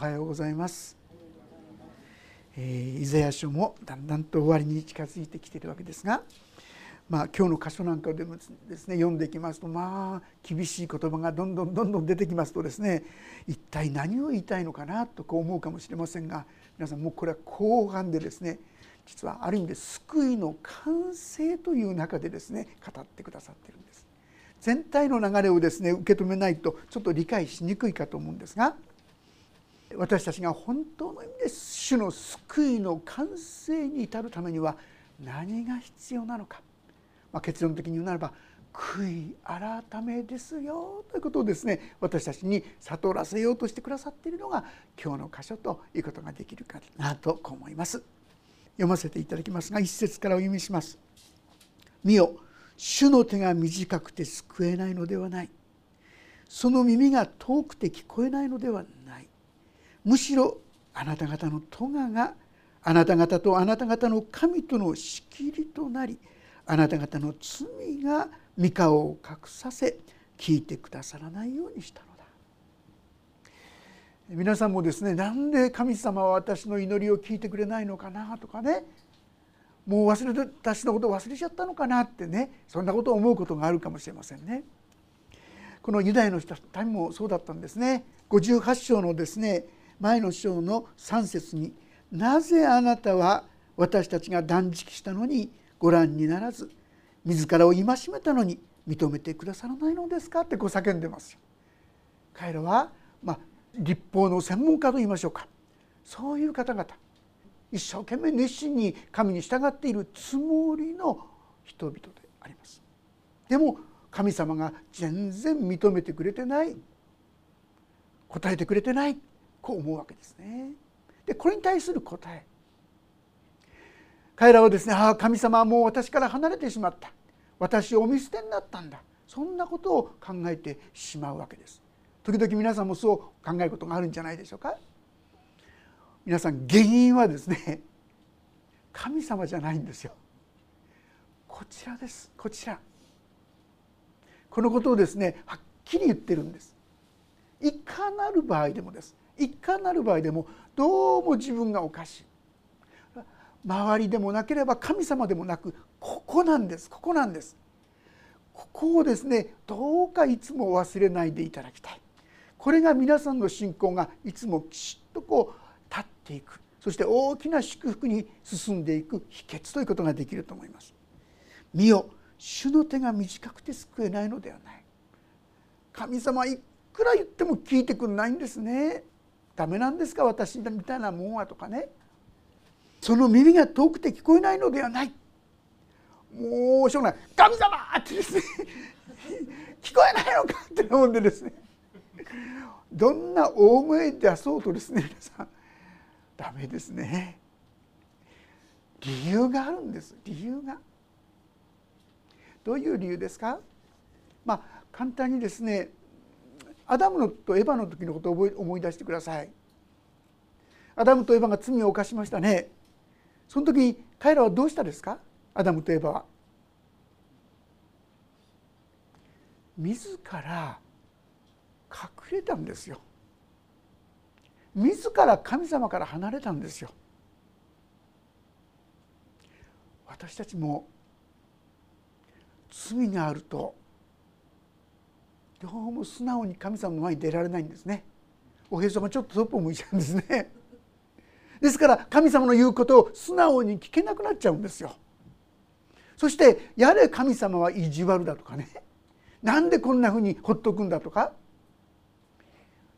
おはようございます、えー、イザヤ書もだんだんと終わりに近づいてきているわけですがまあ今日の箇所なんかでもですね読んでいきますとまあ厳しい言葉がどんどんどんどん出てきますとですね一体何を言いたいのかなとこう思うかもしれませんが皆さんもうこれは後半でですね実はある意味で救いの完成という中でですね語ってくださっているんです。全体の流れをですね受け止めないとちょっと理解しにくいかと思うんですが私たちが本当の意味で主の救いの完成に至るためには何が必要なのか、まあ、結論的に言うならば悔い改めですよということをですね私たちに悟らせようとしてくださっているのが今日の箇所ということができるかなと思います。読ませていただきますが一節からお読みします。見よ主の手が短くて救えないのではないその耳が遠くて聞こえないのではないむしろあなた方の咎があなた方とあなた方の神との仕切りとなりあなた方の罪が三河を隠させ聞いてくださらないようにしたのだ皆さんもですねなんで神様は私の祈りを聞いてくれないのかなとかねもう忘れて私のことを忘れちゃったのかなってねそんなことを思うことがあるかもしれませんね。このユダヤの人たちもそうだったんですね。58章のですね前の章の3節に「なぜあなたは私たちが断食したのにご覧にならず自らを戒めたのに認めてくださらないのですか?」ってこう叫んでますよ。彼らは、まあ、立法の専門家と言いましょうかそういう方々一生懸命熱心に神に従っているつもりの人々でありますでも神様が全然認めてくれてない答えてくれてないこう思うわけですね。でこれに対する答え。彼らはですねああ神様はもう私から離れてしまった。私をお見捨てになったんだ。そんなことを考えてしまうわけです。時々皆さんもそう考えることがあるんじゃないでしょうか。皆さん原因はですね神様じゃないんですよ。こちらです。こちら。このことをですねはっきり言ってるんです。いかなる場合でもです。いかなる場合でもどうも自分がおかしい。周りでもなければ神様でもなくここなんです。ここなんです。ここをですねどうかいつも忘れないでいただきたい。これが皆さんの信仰がいつもきちっとこう立っていく。そして大きな祝福に進んでいく秘訣ということができると思います。見よ主の手が短くて救えないのではない。神様いくら言っても聞いてくんないんですね。ダメなんですか私みたいなもんはとかね。その耳が遠くて聞こえないのではない。もうしょうがない。神様ってですね。聞こえないのかって思うんでですね。どんな大声出そうとですね皆さん。ダメですね。理由があるんです。理由が。どういう理由ですか？まあ簡単にですねアダムとエヴァの時のことを思い出してください。アダムとエヴァが罪を犯しましたね。その時彼らはどうしたですか？アダムとエヴァは。自ら隠れたんですよ。自ら神様から離れたんですよ。私たちも罪があるとどうも素直に神様の前に出られないんですね。おへそがちょっとそっぽ向いちゃうんですね。ですから神様の言うことを素直に聞けなくなっちゃうんですよ。そしてやれ神様は意地悪だとかね。なんでこんなふうにほっとくんだとか。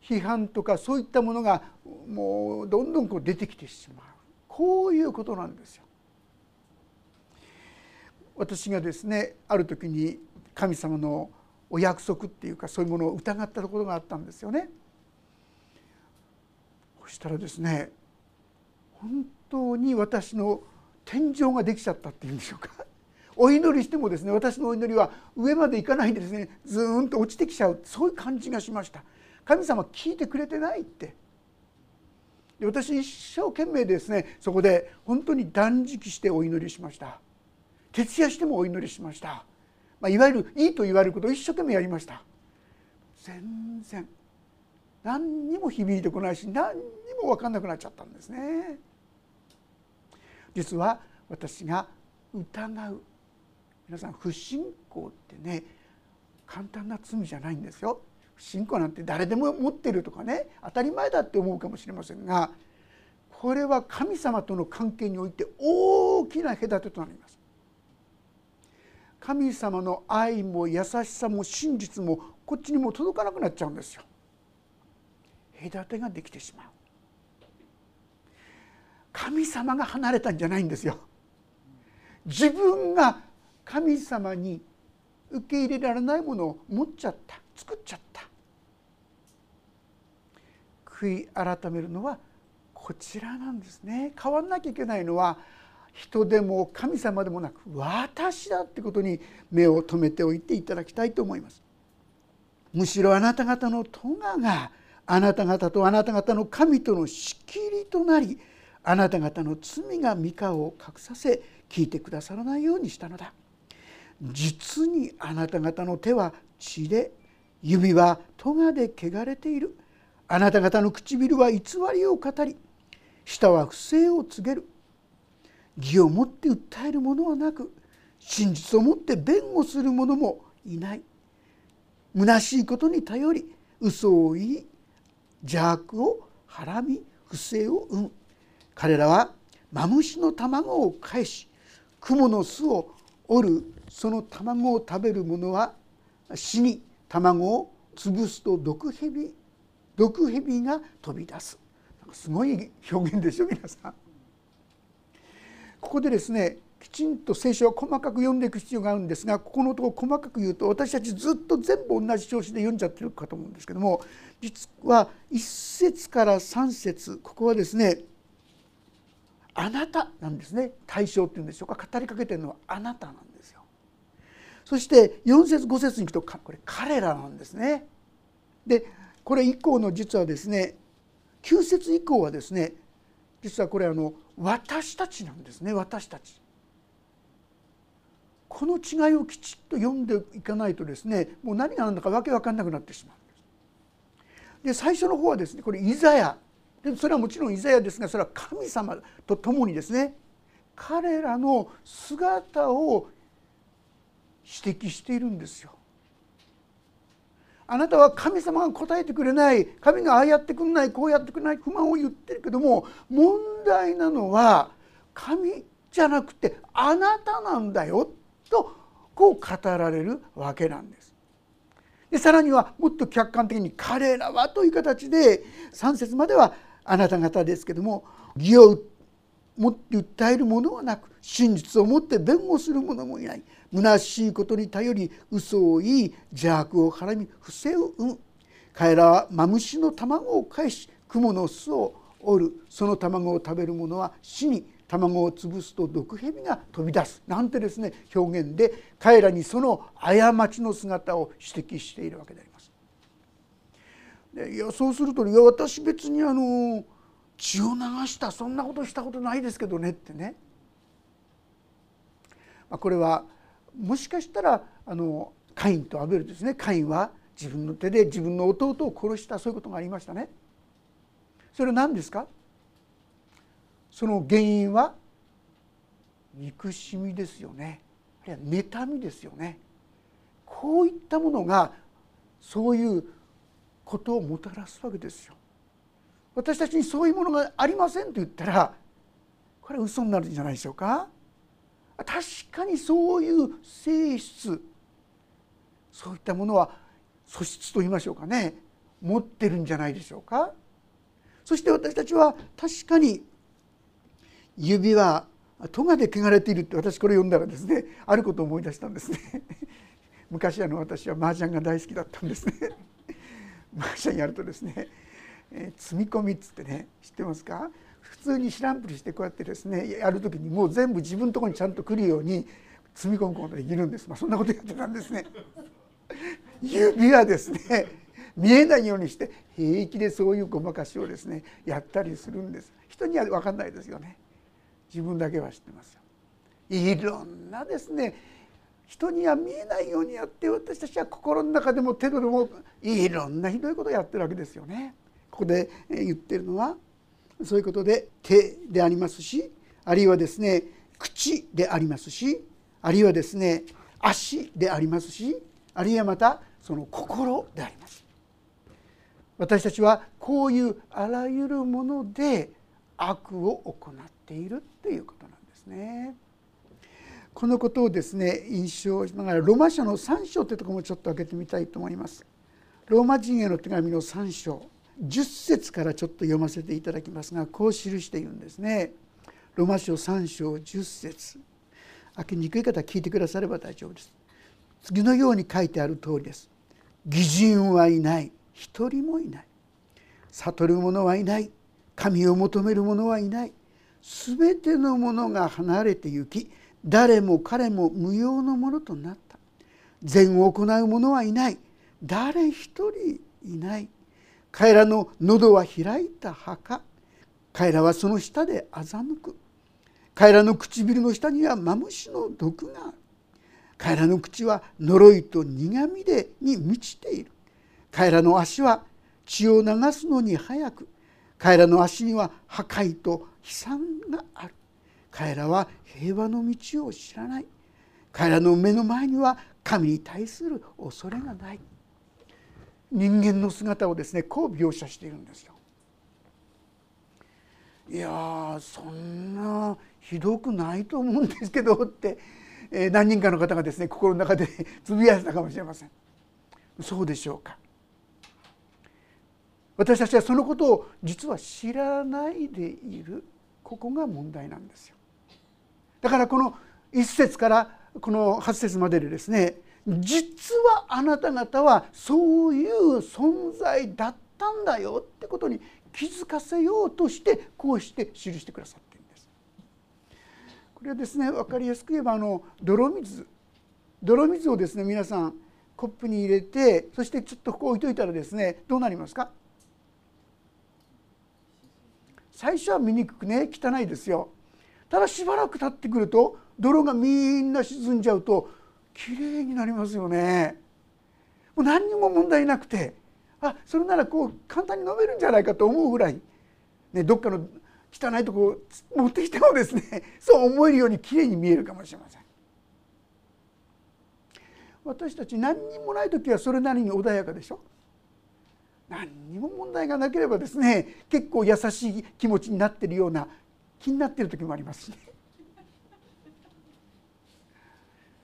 批判とかそういったものがもうどんどんこう出てきてしまう。こういうことなんですよ。私がですねある時に神様のお約束っていうかそういうものを疑ったところがあったんですよね。そしたらですね本当に私の天井ができちゃったっていうんでしょうか。お祈りしてもですね私のお祈りは上まで行かないでですね。ずーんと落ちてきちゃう。そういう感じがしました。神様聞いてくれてないって。で私一生懸命ですねそこで本当に断食してお祈りしました。徹夜してもお祈りしました、まあ、いわゆるいいと言われることを一生懸命やりました全然何にも響いてこないし何にも分かんなくなっちゃったんですね。実は私が疑う皆さん不信仰ってね簡単な罪じゃないんですよ。不信仰なんて誰でも持ってるとかね当たり前だって思うかもしれませんがこれは神様との関係において大きな隔てとなります。神様の愛も優しさも真実もこっちにも届かなくなっちゃうんですよ。隔てができてしまう。神様が離れたんじゃないんですよ。自分が神様に受け入れられないものを持っちゃった作っちゃった悔い改めるのはこちらなんですね変わんなきゃいけないのは人でも神様でもなく私だってことに目を留めておいていただきたいと思います。むしろあなた方の咎があなた方とあなた方の神との仕切りとなりあなた方の罪が御顔を隠させ聞いてくださらないようにしたのだ。実にあなた方の手は血で指は咎で汚れている。あなた方の唇は偽りを語り舌は不正を告げる。義をもって訴える者はなく真実をもって弁護する者もいない。虚しいことに頼り嘘を言い邪悪をはらみ不正を生む。彼らはマムシの卵を返し雲の巣を折るその卵を食べる者は死に卵を潰すと毒蛇毒蛇が飛び出す。すごい表現でしょ皆さん。ここでですねきちんと聖書は細かく読んでいく必要があるんですがここのところ細かく言うと私たちずっと全部同じ調子で読んじゃってるかと思うんですけども実は1節から3節ここはですねあなたなんですね。対象っていうんでしょうか。語りかけてるのはあなたなんですよ。そして4節5節にいくとこれ彼らなんですね。でこれ以降の実はですね9節以降はですね実はこれあの私たちなんですね私たち。この違いをきちっと読んでいかないとですねもう何が何だかわけわかんなくなってしまうんです。で最初の方はですねこれイザヤ。でそれはもちろんイザヤですがそれは神様と共にですね彼らの姿を指摘しているんですよ。あなたは神様が答えてくれない神がああやってくんないこうやってくれない不満を言ってるけども問題なのは神じゃなくてあなたなんだよとこう語られるわけなんです。でさらにはもっと客観的に「彼らは」という形で3節まではあなた方ですけども義を持って訴える者はなく真実を持って弁護する者もいない。虚しいことに頼り嘘を言い邪悪をはらみ不正を生む。彼らはマムシの卵を返し雲の巣を折る。その卵を食べる者は死に卵を潰すと毒蛇が飛び出す。なんてですね表現で彼らにその過ちの姿を指摘しているわけであります。でいやそうすると「いや私別にあの血を流したそんなことしたことないですけどね」ってね、まあ、これはもしかしたらあのカインとアベルですね。カインは自分の手で自分の弟を殺したそういうことがありましたね。それは何ですか？その原因は憎しみですよね。あるいは妬みですよね。こういったものがそういうことをもたらすわけですよ。私たちにそういうものがありませんと言ったらこれは嘘になるんじゃないでしょうか？確かにそういう性質そういったものは素質と言いましょうかね持ってるんじゃないでしょうか？そして私たちは確かに指は咎で汚れているって私これ読んだらですねあることを思い出したんですね。昔あの私は麻雀が大好きだったんですね。マーシャンやるとですね、えー、積み込みっつってね知ってますか？普通に知らんぷりしてこうやってですねやる時にもう全部自分のところにちゃんと来るように積み込むことができるんです、まあ、そんなことやってたんですね。指はですね。見えないようにして平気でそういうごまかしをですねやったりするんです。人には分かんないですよね。自分だけは知ってますよ。いろんなですね人には見えないようにやって私たちは心の中でも手でもいろんなひどいことをやってるわけですよね。ここで言ってるのはそういうことで手でありますしあるいはですね口でありますしあるいはですね足でありますしあるいはまたその心であります私たちはこういうあらゆるもので悪を行っているっていうことなんですね。このことをですね印象しながらローマ書の3章というとこもちょっと開けてみたいと思います。ローマ人への手紙の3章10節からちょっと読ませていただきますがこう記しているんですね。ローマ書3章10節。開けにくい方は聞いてくだされば大丈夫です。次のように書いてある通りです。義人はいない。一人もいない。悟る者はいない。神を求める者はいない。全てのものが離れて行き誰も彼も無用のものとなった。善を行う者はいない。誰一人いない。彼らの喉は開いた墓。彼らはその下で欺く。彼らの唇の下にはマムシの毒がある。彼らの口は呪いと苦みでに満ちている。彼らの足は血を流すのに早く。彼らの足には破壊と悲惨がある。彼らは平和の道を知らない。彼らの目の前には神に対する恐れがない。人間の姿をですねこう描写しているんですよ。いやそんなひどくないと思うんですけどって、え何人かの方がですね心の中で つぶやいたかもしれません。そうでしょうか。私たちはそのことを実は知らないでいるここが問題なんですよ。だからこの1節からこの8節まででですね実はあなた方はそういう存在だったんだよってことに気づかせようとしてこうして記してくださっているんです。これはですね分かりやすく言えばあの泥水泥水をですね皆さんコップに入れてそしてちょっとここ置いといたらですねどうなりますか？最初は見にくくね汚いですよただしばらく経ってくると泥がみんな沈んじゃうときれいになりますよね。もう何にも問題なくてあそれならこう簡単に飲めるんじゃないかと思うぐらい、ね、どっかの汚いとこ持ってきてもですね そう思えるようにきれいに見えるかもしれません。私たち何にもない時はそれなりに穏やかでしょ。何にも問題がなければですね結構優しい気持ちになってるような気になってる時もありますしね。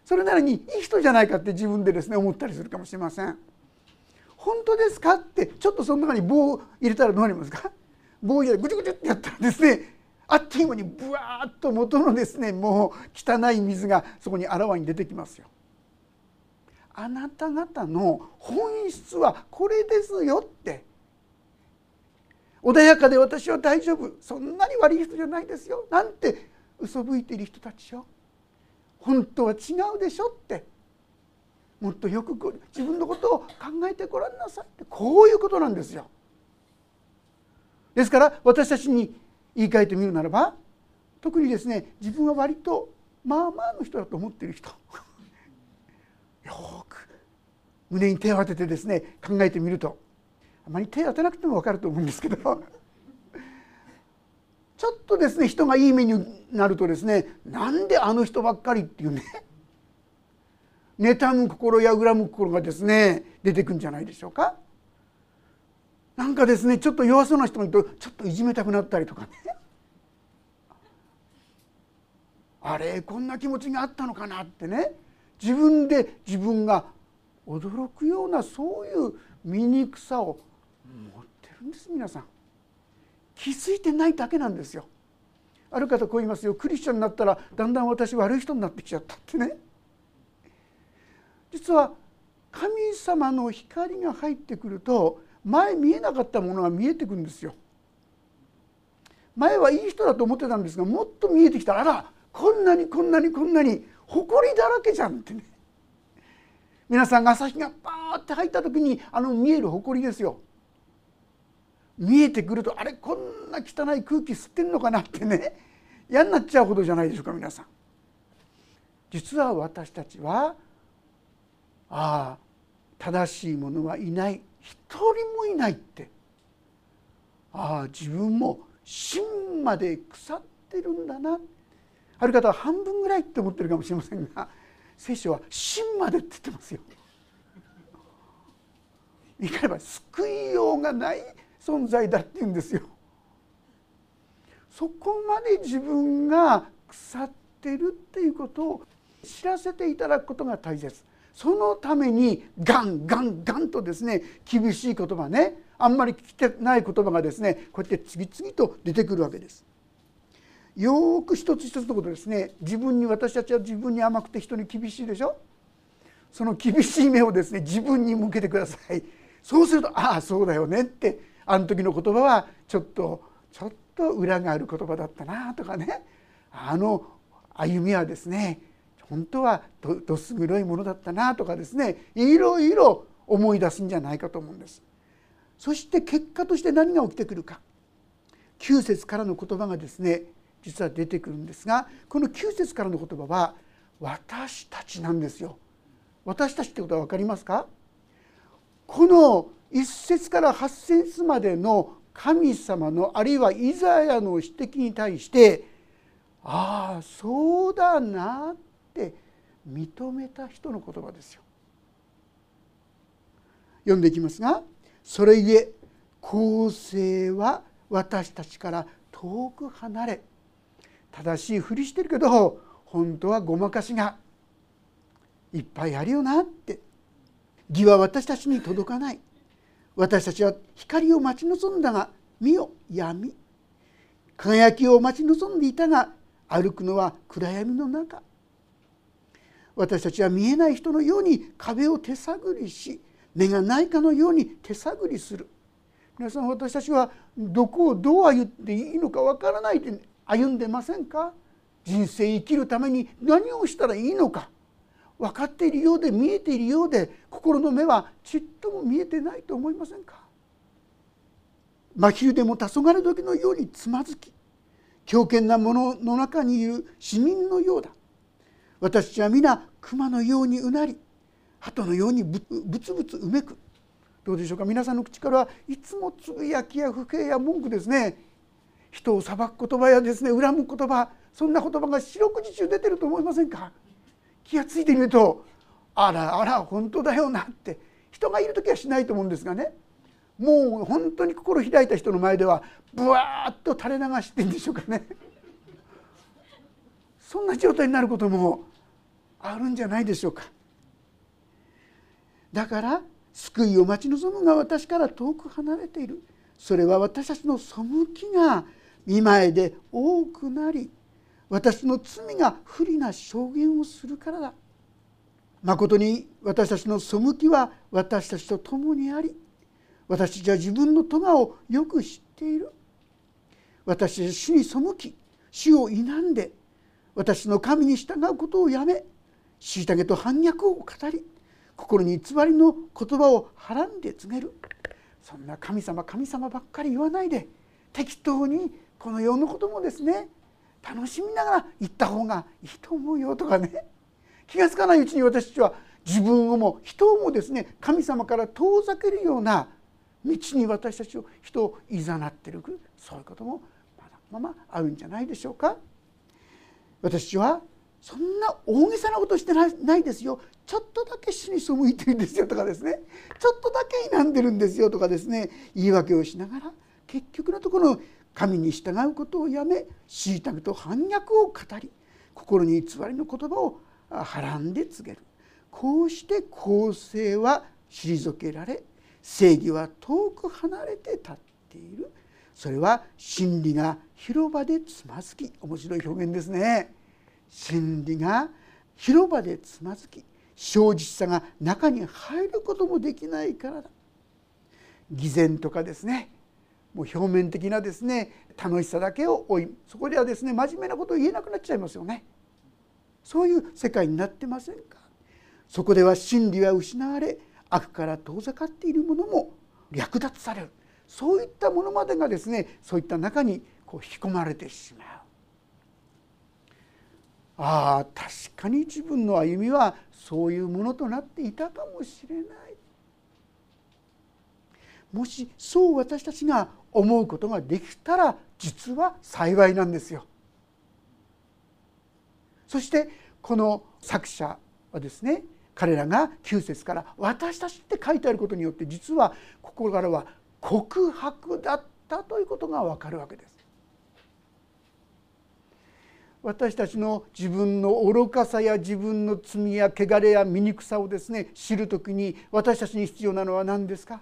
それならにいい人じゃないかって自分でですね思ったりするかもしれません。本当ですかってちょっとその中に棒を入れたらどうなりますか？棒入れてぐちゅぐちゅってやったらですねあっという間にブワーッと元のですねもう汚い水がそこにあらわに出てきますよ。あなた方の本質はこれですよって。穏やかで私は大丈夫。そんなに悪い人じゃないですよ。なんて嘘吹いている人たちよ。本当は違うでしょって。もっとよく自分のことを考えてごらんなさいって。こういうことなんですよ。ですから私たちに言い換えてみるならば特にですね自分は割とまあまあの人だと思っている人。よく胸に手を当ててですね考えてみると。あまり手を当てなくても分かると思うんですけど。ちょっとですね人がいい目になるとですねなんであの人ばっかりっていうね 妬む心や恨む心がですね出てくんじゃないでしょうか。なんかですねちょっと弱そうな人がいるとちょっといじめたくなったりとかね。あれこんな気持ちがあったのかなってね。自分で自分が驚くようなそういう醜さを持ってるんです皆さん。気づいてないだけなんですよ。ある方こう言いますよ。クリスチャンになったらだんだん私悪い人になってきちゃったってね。実は神様の光が入ってくると前見えなかったものが見えてくるんですよ。前はいい人だと思ってたんですがもっと見えてきた。らあらこんなにこんなにこんなに埃だらけじゃんってね。皆さんが朝日がパーって入った時にあの見える埃ですよ。見えてくるとあれこんな汚い空気吸ってんのかなってね嫌になっちゃうほどじゃないでしょうか皆さん実は私たちはああ正しい者はいない一人もいないってああ自分も芯まで腐ってるんだなある方は半分ぐらいって思ってるかもしれませんが聖書は芯までって言ってますよ。い換えれば救いようがない存在だって言うんですよ。そこまで自分が腐ってるっていうことを知らせていただくことが大切そのためにガンガンガンとですね厳しい言葉ねあんまり聞きたくない言葉がですねこうやって次々と出てくるわけです。よく一つ一つのことですね自分に私たちは自分に甘くて人に厳しいでしょ？その厳しい目をですね自分に向けてくださいそうするとああそうだよねってあの時の言葉はちょっとちょっと裏がある言葉だったなとかねあの歩みはですね本当はどす黒いものだったなとかですねいろいろ思い出すんじゃないかと思うんです。そして結果として何が起きてくるか9節からの言葉がですね実は出てくるんですがこの9節からの言葉は私たちなんですよ。私たちってことは分かりますか？この1節から8節までの神様のあるいはイザヤの指摘に対してああそうだなって認めた人の言葉ですよ。読んでいきますが「それゆえ公正は私たちから遠く離れ正しいふりしてるけど本当はごまかしがいっぱいあるよなって義は私たちに届かない。私たちは光を待ち望んだが見よ闇。輝きを待ち望んでいたが歩くのは暗闇の中。私たちは見えない人のように壁を手探りし目がないかのように手探りする。皆さん私たちはどこをどう歩っていいのかわからないで歩んでませんか？人生生きるために何をしたらいいのか？分かっているようで見えているようで心の目はちっとも見えてないと思いませんか？真昼でも黄昏時のようにつまずき強権なものの中にいる死人のようだ。私たちは皆熊のようにうなり鳩のようにぶつぶつうめく。どうでしょうか？皆さんの口からはいつもつぶやきや不平や文句ですね。人を裁く言葉やですね恨む言葉そんな言葉が四六時中出てると思いませんか？気が付いてみるとあらあら本当だよなって人がいる時はしないと思うんですがね。もう本当に心開いた人の前ではブワーッと垂れ流してんでしょうかね。そんな状態になることもあるんじゃないでしょうか。だから救いを待ち望むが私から遠く離れている。それは私たちの背きが見舞いで多くなり私の罪が不利な証言をするからだ。まことに私たちの背きは私たちと共にあり私たちは自分の咎をよく知っている。私たち主に背き主を否んで私の神に従うことをやめ虐げと反逆を語り心に偽りの言葉をはらんで告げる。そんな神様神様ばっかり言わないで適当にこの世のこともですね楽しみながら行った方がいいと思うよとかね。気が付かないうちに私たちは自分をも人をもですね神様から遠ざけるような道に私たちを人をいざなっている。そういうこともまだままあるんじゃないでしょうか。私はそんな大げさなことしてないですよ。ちょっとだけ死に背いてるんですよとかですね。ちょっとだけ否んでるんですよとかですね。言い訳をしながら結局のところ神に従うことをやめ虐げと反逆を語り心に偽りの言葉をはらんで告げる。こうして公正は退けられ正義は遠く離れて立っている。それは真理が広場でつまずき面白い表現ですね。真理が広場でつまずき正直さが中に入ることもできないからだ。偽善とかですね。もう表面的なですね楽しさだけを追いそこではですね真面目なことを言えなくなっちゃいますよね。そういう世界になってませんか？そこでは真理は失われ悪から遠ざかっているものも略奪される。そういったものまでがですねそういった中にこう引き込まれてしまう。ああ確かに自分の歩みはそういうものとなっていたかもしれない。もしそう私たちが思うことができたら実は幸いなんですよ。そしてこの作者はですね彼らが9節から「私たち」って書いてあることによって実はここからは告白だったということが分かるわけです。私たちの自分の愚かさや自分の罪や汚れや醜さをですね知る時に私たちに必要なのは何ですか？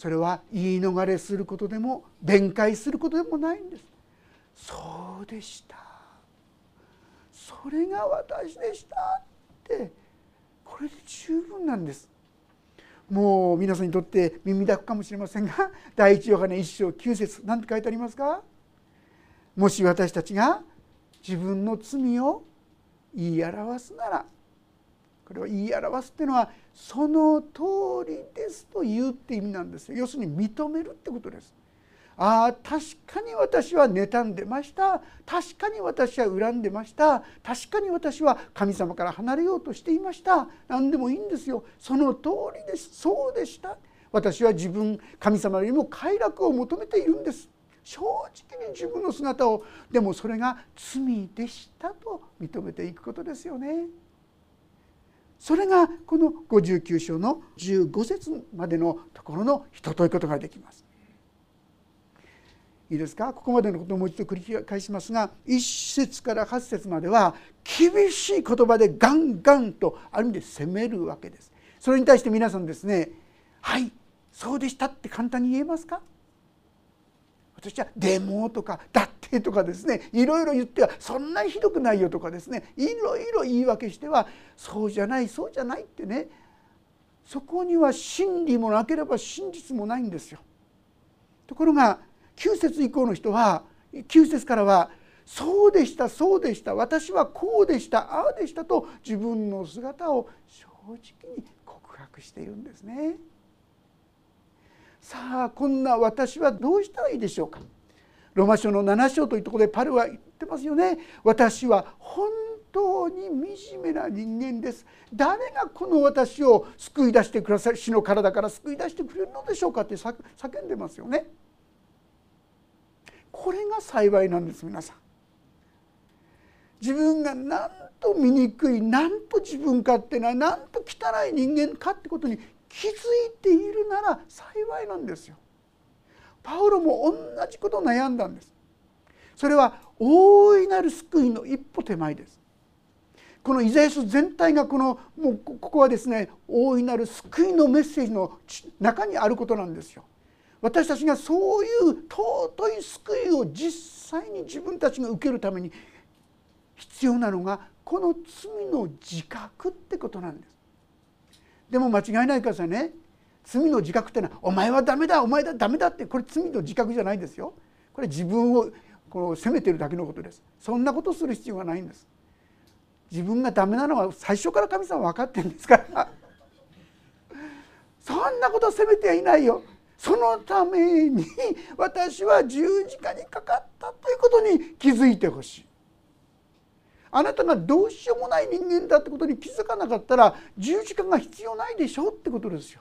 それは言い逃れすることでも弁解することでもないんです。そうでした。それが私でしたって。これで十分なんです。もう皆さんにとって耳だくかもしれませんが第一ヨハネ一章九節何て書いてありますか？もし私たちが自分の罪を言い表すならこれを言い表すっていうのはその通りですと言うって意味なんですよ。要するに認めるってことです。ああ確かに私は妬んでました。確かに私は恨んでました。確かに私は神様から離れようとしていました。何でもいいんですよ。その通りです。そうでした。私は自分神様よりも快楽を求めているんです。正直に自分の姿を。でもそれが罪でしたと認めていくことですよね。それがこの59章の15節までのところの人ということができます。いいですか？ここまでのことをもう一度繰り返しますが1節から8節までは厳しい言葉でガンガンとある意味で責めるわけです。それに対して皆さんですね「はいそうでした」って簡単に言えますか？私は「でも」とか「だって」とかですねいろいろ言ってはそんなひどくないよとかですねいろいろ言い訳してはそうじゃないそうじゃないってねそこには真理もなければ真実もないんですよ。ところが9節以降の人は9節からは「そうでしたそうでした私はこうでしたああでした」と自分の姿を正直に告白しているんですね。さあこんな私はどうしたらいいでしょうか？ロマ書の7章というところでパルは言ってますよね。私は本当に惨めな人間です。誰がこの私を救い出してくださる死の体から救い出してくれるのでしょうか？って叫んでますよね。これが幸いなんです皆さん。自分がなんと醜いなんと自分勝手ななんと汚い人間かってことに気づいているなら幸いなんですよ。パウロも同じことを悩んだんです。それは大いなる救いの一歩手前です。このイザヤ書全体がこのもうここはですね大いなる救いのメッセージの中にあることなんですよ。私たちがそういう尊い救いを実際に自分たちが受けるために必要なのがこの罪の自覚ってことなんです。でも間違いないからさね罪の自覚ってのは「お前はダメだお前だダメだ」ってこれ罪の自覚じゃないですよ。これ自分をこの責めてるだけのことです。そんなことする必要がないんです。自分がダメなのは最初から神様分かってるんですからそんなこと責めてはいないよ。そのために私は十字架にかかったということに気づいてほしい。あなたがどうしようもない人間だってことに気づかなかったら十字架が必要ないでしょってことですよ。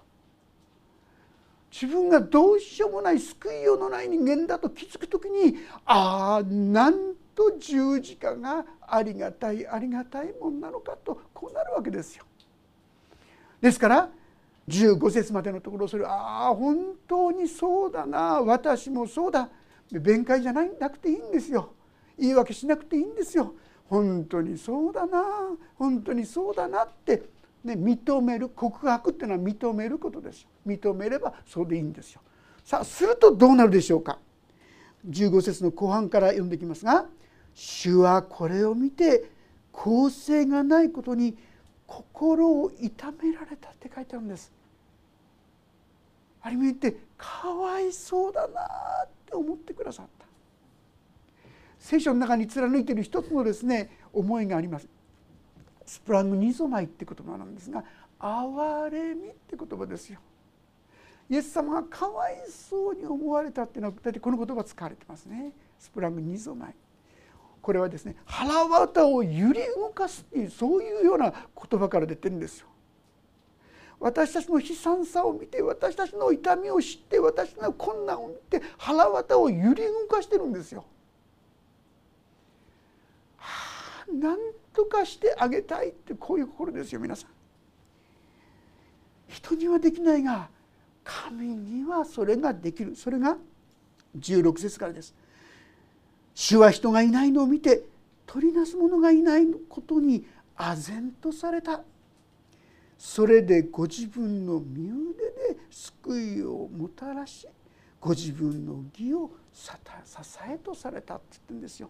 自分がどうしようもない救いようのない人間だと気づく時にああなんと十字架がありがたいありがたいもんなのかとこうなるわけですよ。ですから15節までのところそれああ本当にそうだな私もそうだ弁解じゃないなくていいんですよ言い訳しなくていいんですよ本当にそうだな本当にそうだなって、ね、認める告白っていうのは認めることですよ認めればそうでいいんですよさあするとどうなるでしょうか15節の後半から読んでいきますが「主はこれを見て公正がないことに心を痛められた」って書いてあるんです。ある意味ってかわいそうだなって思ってくださった。聖書の中に貫いている一つのですね思いがあります。スプラングニゾマイって言葉なんですが憐れみって言葉ですよ。イエス様がかわいそうに思われたっていうのは大体この言葉使われてますね。スプラングニゾマイ。これはですね腹渡を揺り動かすっていうそういうような言葉から出てるんですよ。私たちの悲惨さを見て私たちの痛みを知って私の困難を見て腹渡を揺り動かしてるんですよ。はあ、なんとかしてあげたいってこういう心ですよ皆さん。人にはできないが神にはそれができるそれが16節からです。主は人がいないのを見て取りなす者がいないことに唖然とされたそれでご自分の身腕で救いをもたらしご自分の義を支えとされたって言ってるんですよ。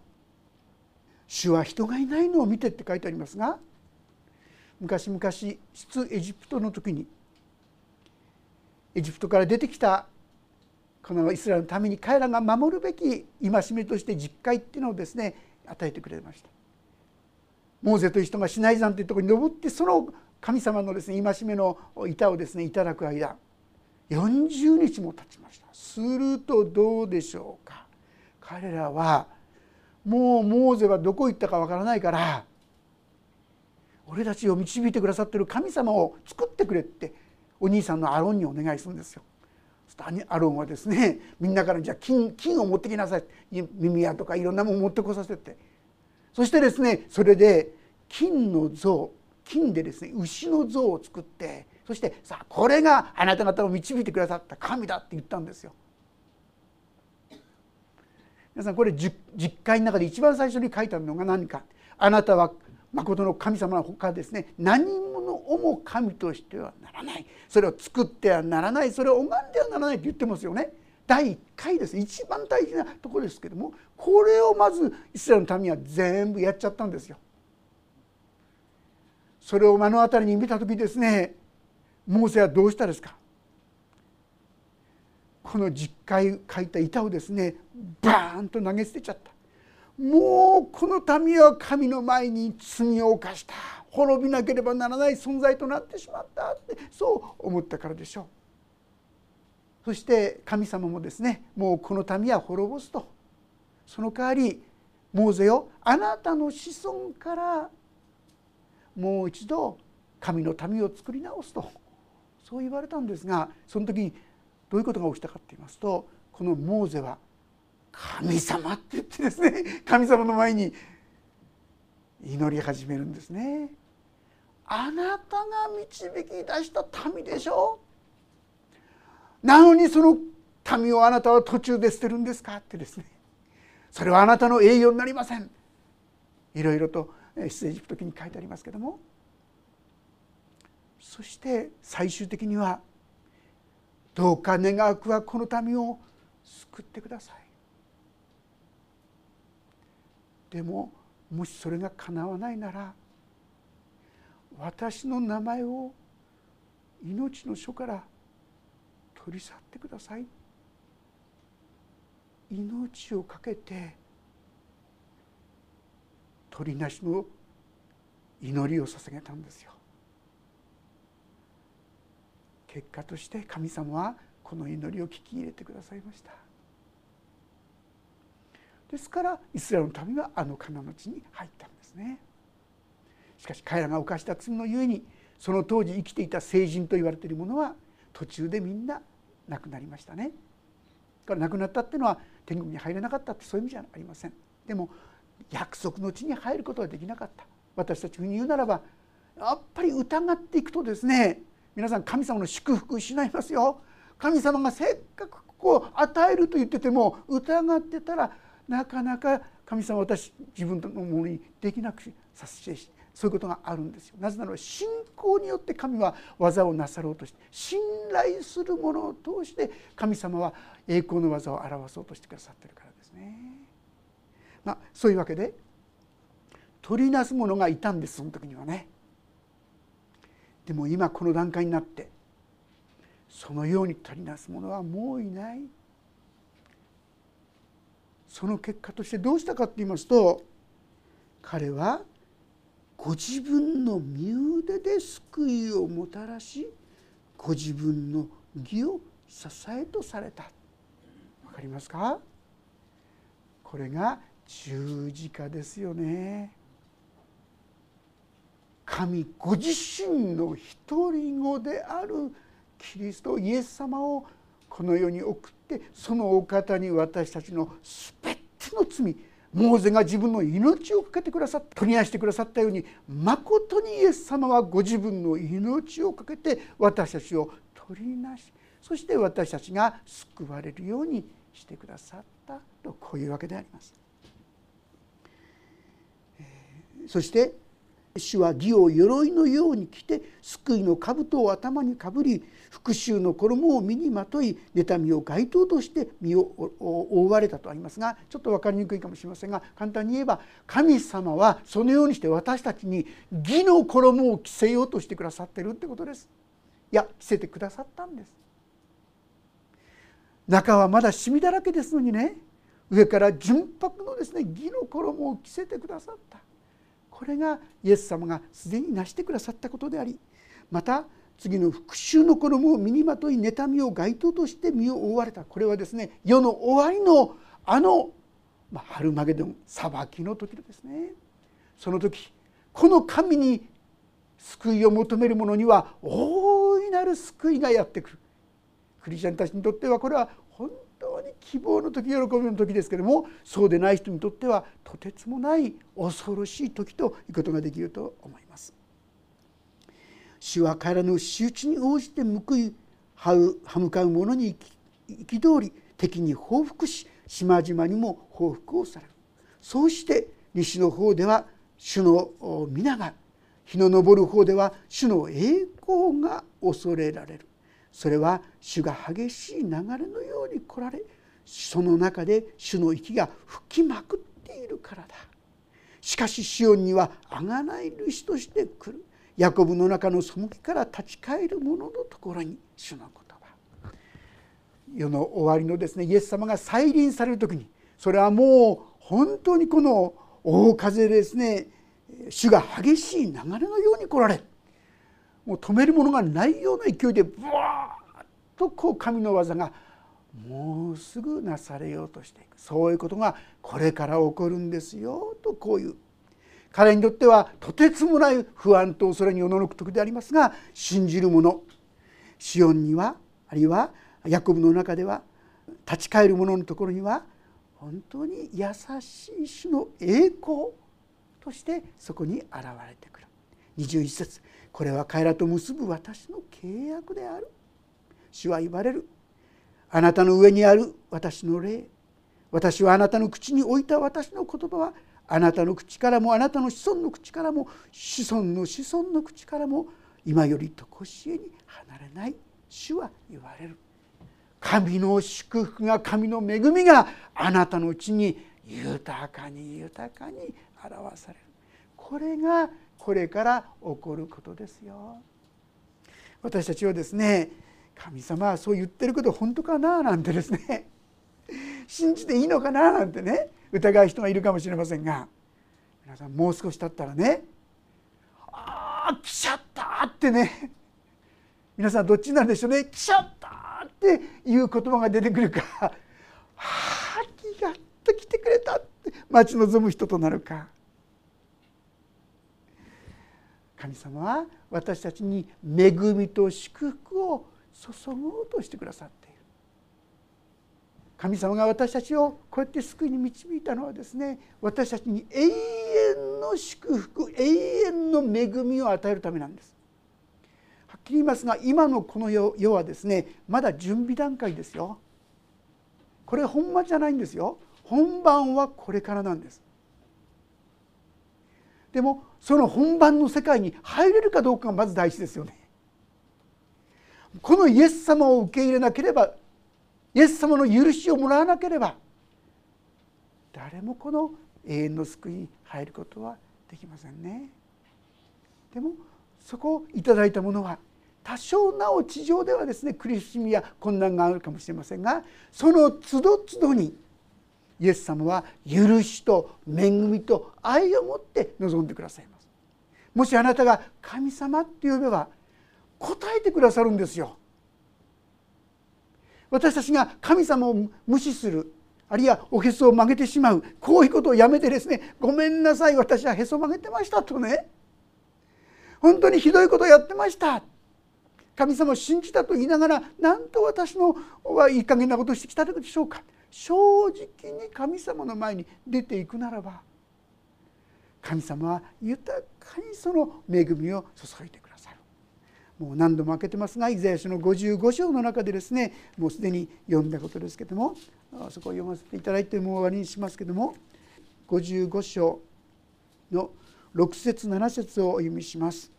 主は人がいないのを見てって書いてありますが昔々出エジプトの時にエジプトから出てきたこのイスラエルのために彼らが守るべき戒めとして実戒っていうのをですね与えてくれました。モーゼという人がシナイ山というところに登ってその神様のですね戒めの板をですねいただく間40日も経ちましたするとどうでしょうか彼らはもうモーゼはどこ行ったかわからないから俺たちを導いてくださってる神様を作ってくれってお兄さんのアロンにお願いするんですよ。アロンはですねみんなからじゃあ金金を持ってきなさい耳矢とかいろんなもの持ってこさせてそしてですねそれで金の像金でですね牛の像を作ってそしてさあこれがあなた方を導いてくださった神だって言ったんですよ。皆さんこれ実会の中で一番最初に書いたのが何か？あなたは誠の神様のほかですね。何者をも神としてはならない。それを作ってはならない。それを拝んではならないと言ってますよね。第1回です。一番大事なところですけどもこれをまずイスラエルの民は全部やっちゃったんですよ。それを目の当たりに見た時ですねモーセはどうしたですか？この実会書いた板をですねバーンと投げ捨てちゃった。もうこの民は神の前に罪を犯した。滅びなければならない存在となってしまった。ってそう思ったからでしょう。そして神様もですねもうこの民は滅ぼすと。その代わりモーゼよあなたの子孫からもう一度神の民を作り直すと。そう言われたんですがその時にどういうことが起きたかって言いますとこのモーゼは神様って言ってですね 神様の前に祈り始めるんですね。あなたが導き出した民でしょ？なのにその民をあなたは途中で捨てるんですかってですね。それはあなたの栄養になりません。いろいろと出エジプト記に書いてありますけども。そして最終的にはどうか願わくはこの民を救ってください。でももしそれが叶わないなら私の名前を命の書から取り去ってください。命を懸けて鳥なしの祈りを捧げたんですよ。結果として神様はこの祈りを聞き入れてくださいました。ですからイスラエルの民はあのカナの地に入ったんですね。しかし彼らが犯した罪のゆえにその当時生きていた聖人と言われているものは途中でみんな亡くなりましたね。から亡くなったっていうのは天国に入れなかったってそういう意味じゃありません。でも約束の地に入ることはできなかった私たちに言うならばやっぱり疑っていくとですね皆さん神様の祝福失いますよ神様がせっかくこう与えると言ってても疑ってたらなかなか神様私自分のものにできなくさせてそういうことがあるんですよなぜなら信仰によって神は技をなさろうとして信頼するものを通して神様は栄光の技を表そうとしてくださってるからですね。まあ、そういうわけで取りなす者がいたんですその時にはね。でも今この段階になってそのように取りなす者はもういない。その結果としてどうしたかって言いますと彼はご自分の身腕で救いをもたらしご自分の義を支えとされた。わかりますか？これが十字架ですよね。神ご自身の独り子であるキリストイエス様をこの世に送ってそのお方に私たちの全ての罪モーゼが自分の命を懸けてくださった取りなしてくださったようにまことにイエス様はご自分の命を懸けて私たちを取りなしそして私たちが救われるようにしてくださったとこういうわけであります。そして主は義を鎧のように着て救いの兜を頭にかぶり復讐の衣を身にまとい妬みを街灯として身を覆われたとありますがちょっと分かりにくいかもしれませんが簡単に言えば神様はそのようにして私たちに義の衣を着せようとしてくださってるってことです。いや着せてくださったんです。中はまだシミだらけですのにね上から純白のですね義の衣を着せてくださったこれがイエス様がすでに成してくださったことでありまた次の復讐の衣を身にまとい妬みを街灯として身を覆われた。これはですね世の終わりのあの、まあ、春マゲドン裁きの時ですね。その時この神に救いを求める者には大いなる救いがやってくる。クリスチャンたちにとってはこれは希望の時喜びの時ですけれどもそうでない人にとってはとてつもない恐ろしい時ということができると思います。主は彼らの仕打ちに応じて報い歯向かう者に憤り敵に報復し島々にも報復をされるそうして西の方では主の皆が日の昇る方では主の栄光が恐れられるそれは主が激しい流れのように来られその中で主の息が吹きまくっているからだ。しかしシオンにはあがない主として来る。ヤコブの中の背きから立ち返る者のところに主の言葉。世の終わりのですねイエス様が再臨される時にそれはもう本当にこの大風ですね主が激しい流れのように来られもう止めるものがないような勢いでブワーッとこう神の技がもうすぐなされようとしていく。そういうことがこれから起こるんですよとこういう。彼にとってはとてつもない不安と恐れにおののく時でありますが信じる者シオンにはあるいはヤコブの中では立ち返る者のところには本当に優しい主の栄光としてそこに現れてくる。21節これは彼らと結ぶ私の契約である。主は言われる。あなたの上にある私の霊。私はあなたの口に置いた私の言葉はあなたの口からもあなたの子孫の口からも子孫の子孫の口からも今よりとこしえに離れない主は言われる神の祝福が神の恵みがあなたのうちに豊かに豊かに表されるこれがこれから起こることですよ私たちはですね神様はそう言ってること本当かな？なんてですね。信じていいのかな？なんてね。疑う人がいるかもしれませんが。皆さんもう少し経ったらね「ああ来ちゃった!」ってね。皆さんどっちなんでしょうね「来ちゃった!」っていう言葉が出てくるか「は あやっと来てくれた!」って。待ち望む人となるか。神様は私たちに恵みと祝福を注ごうとしてくださっている神様が私たちをこうやって救いに導いたのはですね私たちに永遠の祝福永遠の恵みを与えるためなんです。はっきり言いますが今のこの世はですねまだ準備段階ですよ。これ本番じゃないんですよ。本番はこれからなんです。でもその本番の世界に入れるかどうかがまず大事ですよね。このイエス様を受け入れなければイエス様の許しをもらわなければ誰もこの永遠の救いに入ることはできませんね。でもそこをいただいたものは多少なお地上ではですね苦しみや困難があるかもしれませんがその都度都度にイエス様は許しと恵みと愛を持って臨んでくださいます。もしあなたが神様って呼べば答えてくださるんですよ。私たちが神様を無視するあるいはおへそを曲げてしまうこういうことをやめてですねごめんなさい私はへそ曲げてましたとね。本当にひどいことをやってました。神様を信じたと言いながらなんと私のはいい加減なことをしてきたのでしょうか。正直に神様の前に出ていくならば神様は豊かにその恵みを注いでくださる。もう何度も開けてますがイザヤ書の55章の中でですねもうすでに読んだことですけどもそこを読ませていただいてもう終わりにしますけども55章の6節7節をお読みします。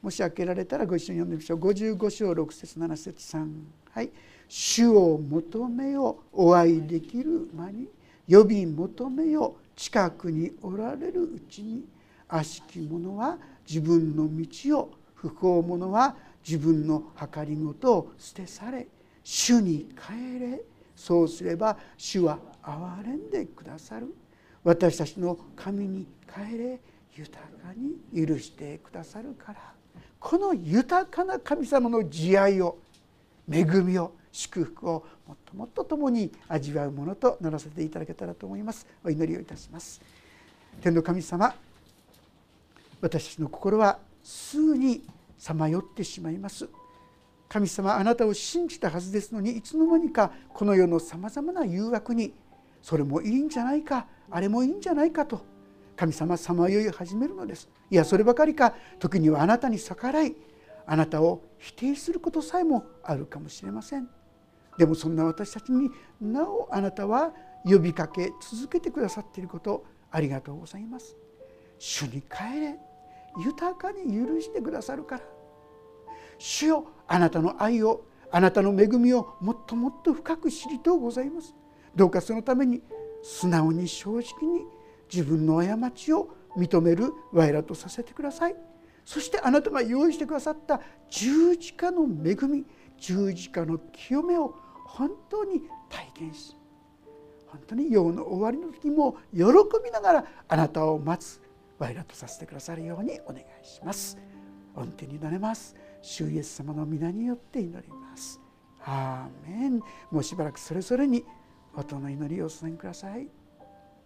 もし開けられたらご一緒に読んでみましょう。55章6節7節3はい「主を求めよお会いできる間に呼び求めよ近くにおられるうちに悪しき者は自分の道を不幸者は自分の計りごとを捨てされ。主に帰れ。そうすれば主は憐れんでくださる。私たちの神に帰れ。豊かに許してくださるから。この豊かな神様の慈愛を恵みを祝福をもっともっと共に味わうものとならせていただけたらと思います。お祈りをいたします。天の神様私たちの心はすぐにさまよってしまいます。神様あなたを信じたはずですのにいつの間にかこの世のさまざまな誘惑にそれもいいんじゃないかあれもいいんじゃないかと神様さまよい始めるのです。いやそればかりか時にはあなたに逆らいあなたを否定することさえもあるかもしれません。でもそんな私たちになおあなたは呼びかけ続けてくださっていることありがとうございます。主に帰れ。豊かに許してくださるから。主よあなたの愛をあなたの恵みをもっともっと深く知りとうございます。どうかそのために素直に正直に自分の過ちを認める我らとさせてください。そしてあなたが用意してくださった十字架の恵み十字架の清めを本当に体験し本当に世の終わりの時も喜びながらあなたを待つ。我らとさせてくださるようにお願いします。御手になれます。主イエス様の皆によって祈ります。アーメン。もうしばらくそれぞれに音の祈りをお伝えください。